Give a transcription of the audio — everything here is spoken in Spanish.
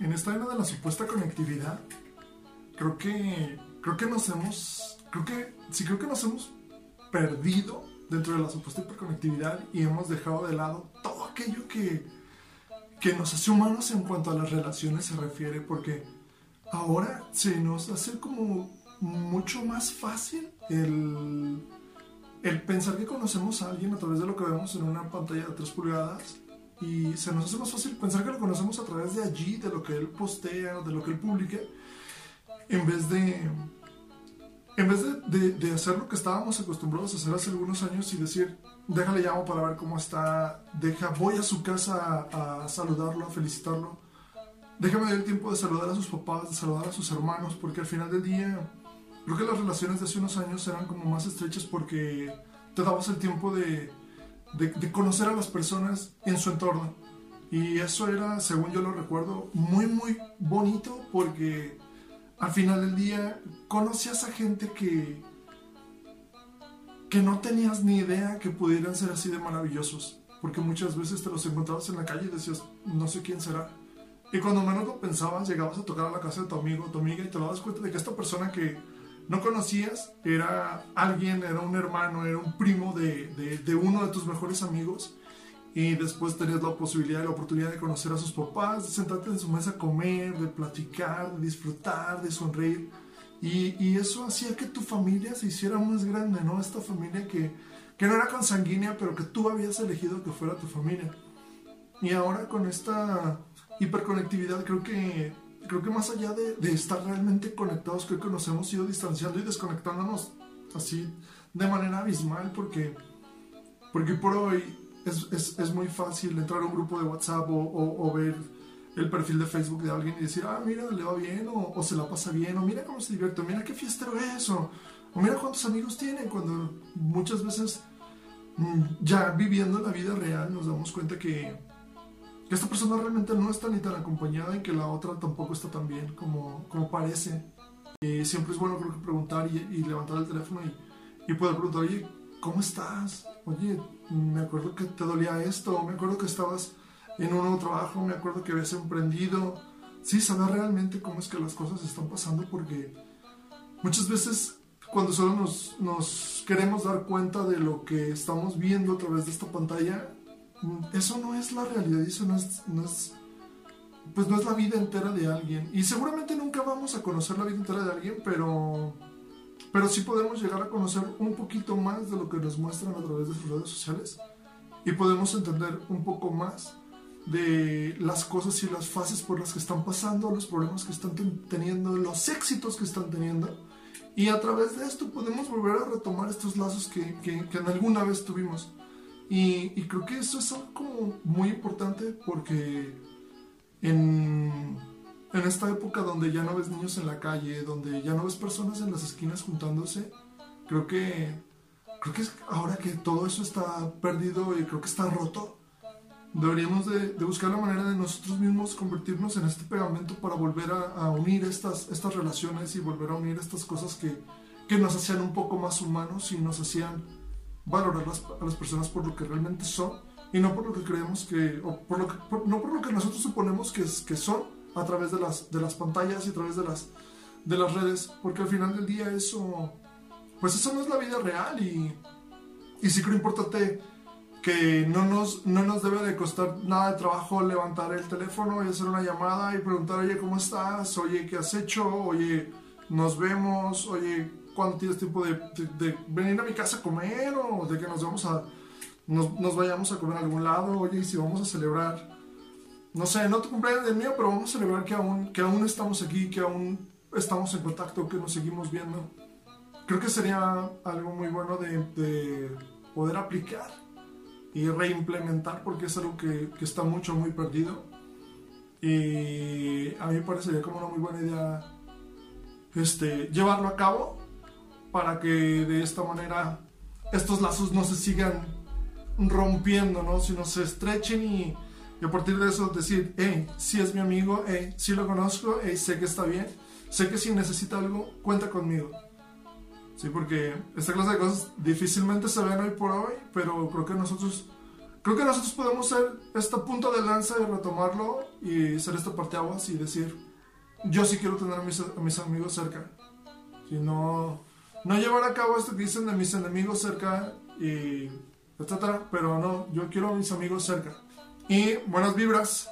en esta era de la supuesta conectividad, creo que, creo que nos hemos, creo que, sí creo que nos hemos perdido dentro de la supuesta hiperconectividad y hemos dejado de lado todo aquello que, que nos hace humanos en cuanto a las relaciones se refiere, porque ahora se nos hace como mucho más fácil el, el pensar que conocemos a alguien a través de lo que vemos en una pantalla de 3 pulgadas y se nos hace más fácil pensar que lo conocemos a través de allí, de lo que él postea, de lo que él publica, en vez de en vez de, hacer lo que estábamos acostumbrados a hacer hace algunos años y decir, déjale llamo para ver cómo está, deja, voy a su casa a, saludarlo, a felicitarlo, déjame dar el tiempo de saludar a sus papás, de saludar a sus hermanos, porque al final del día, creo que las relaciones de hace unos años eran como más estrechas porque te dabas el tiempo de, de conocer a las personas en su entorno. Y eso era, según yo lo recuerdo, muy, muy bonito porque al final del día conocías a gente que, que no tenías ni idea que pudieran ser así de maravillosos. Porque muchas veces te los encontrabas en la calle y decías, no sé quién será. Y cuando menos lo pensabas, llegabas a tocar a la casa de tu amigo tu amiga y te das cuenta de que esta persona que no conocías era alguien, era un hermano, era un primo de, de, uno de tus mejores amigos y después tenías la posibilidad la oportunidad de conocer a sus papás, de sentarte en su mesa a comer, de platicar, de disfrutar, de sonreír. Y, y, eso hacía que tu familia se hiciera más grande, ¿no? Esta familia que, que no era consanguínea, pero que tú habías elegido que fuera tu familia. Y ahora con esta hiperconectividad creo que, creo que más allá de, estar realmente conectados, creo que nos hemos ido distanciando y desconectándonos así de manera abismal porque, porque por hoy es, es, muy fácil entrar a un grupo de WhatsApp o, ver el perfil de Facebook de alguien y decir, ah, mira, le va bien, o, o, se la pasa bien, o mira cómo se divierte, o mira qué fiestero es, o, o mira cuántos amigos tiene, cuando muchas veces mm, ya viviendo la vida real nos damos cuenta que, que, esta persona realmente no está ni tan acompañada y que la otra tampoco está tan bien como, como parece. Y siempre es bueno creo que preguntar y, y levantar el teléfono y, y poder preguntar, oye, ¿cómo estás? Oye, me acuerdo que te dolía esto, me acuerdo que estabas en un nuevo trabajo, me acuerdo que habías emprendido. Sí, saber realmente cómo es que las cosas están pasando porque muchas veces cuando solo nos, nos queremos dar cuenta de lo que estamos viendo a través de esta pantalla, eso no es la realidad, eso no es, no es, pues no es la vida entera de alguien. Y seguramente nunca vamos a conocer la vida entera de alguien, pero pero sí podemos llegar a conocer un poquito más de lo que nos muestran a través de sus redes sociales y podemos entender un poco más de las cosas y las fases por las que están pasando, los problemas que están teniendo, los éxitos que están teniendo. Y a través de esto podemos volver a retomar estos lazos que, que, que en alguna vez tuvimos. Y, creo que eso es algo muy importante porque en, en esta época donde ya no ves niños en la calle, donde ya no ves personas en las esquinas juntándose, creo que creo que ahora que todo eso está perdido y creo que está roto, deberíamos de, buscar la manera de nosotros mismos convertirnos en este pegamento para volver a, unir estas, estas relaciones y volver a unir estas cosas que, que, nos hacían un poco más humanos y nos hacían valorar a las personas por lo que realmente son y no por lo que creemos que, o por lo que, no por lo que nosotros suponemos que, que son, a través de las, de las pantallas y a través de las, de las redes, porque al final del día eso, pues eso no es la vida real y, y sí creo importante que no nos, no nos debe de costar nada de trabajo levantar el teléfono y hacer una llamada y preguntar, oye, ¿cómo estás? Oye, ¿qué has hecho? Oye, nos vemos, oye, ¿cuándo tienes tiempo de, de, venir a mi casa a comer o de que nos vamos a, nos, nos vayamos a comer a algún lado? Oye, si vamos a celebrar no sé, no tu cumpleaños del mío, pero vamos a celebrar que aún, que aún estamos aquí, que aún estamos en contacto, que nos seguimos viendo. Creo que sería algo muy bueno de, de poder aplicar y reimplementar porque es algo que, que, está mucho, muy perdido. Y a mí me parecería como una muy buena idea este, llevarlo a cabo para que de esta manera estos lazos no se sigan rompiendo, ¿no? sino se estrechen y y a partir de eso decir, hey, si es mi amigo, hey, si lo conozco, hey, sé que está bien, sé que si necesita algo, cuenta conmigo. Sí, porque esta clase de cosas difícilmente se ven hoy por hoy, pero creo que nosotros, creo que nosotros podemos ser este punto de lanza y retomarlo y ser este parteaguas y decir, yo sí quiero tener a mis, a mis amigos cerca. Si no, no llevar a cabo esto que dicen de mis enemigos cerca y etcétera, pero no, yo quiero a mis amigos cerca. Y buenas vibras.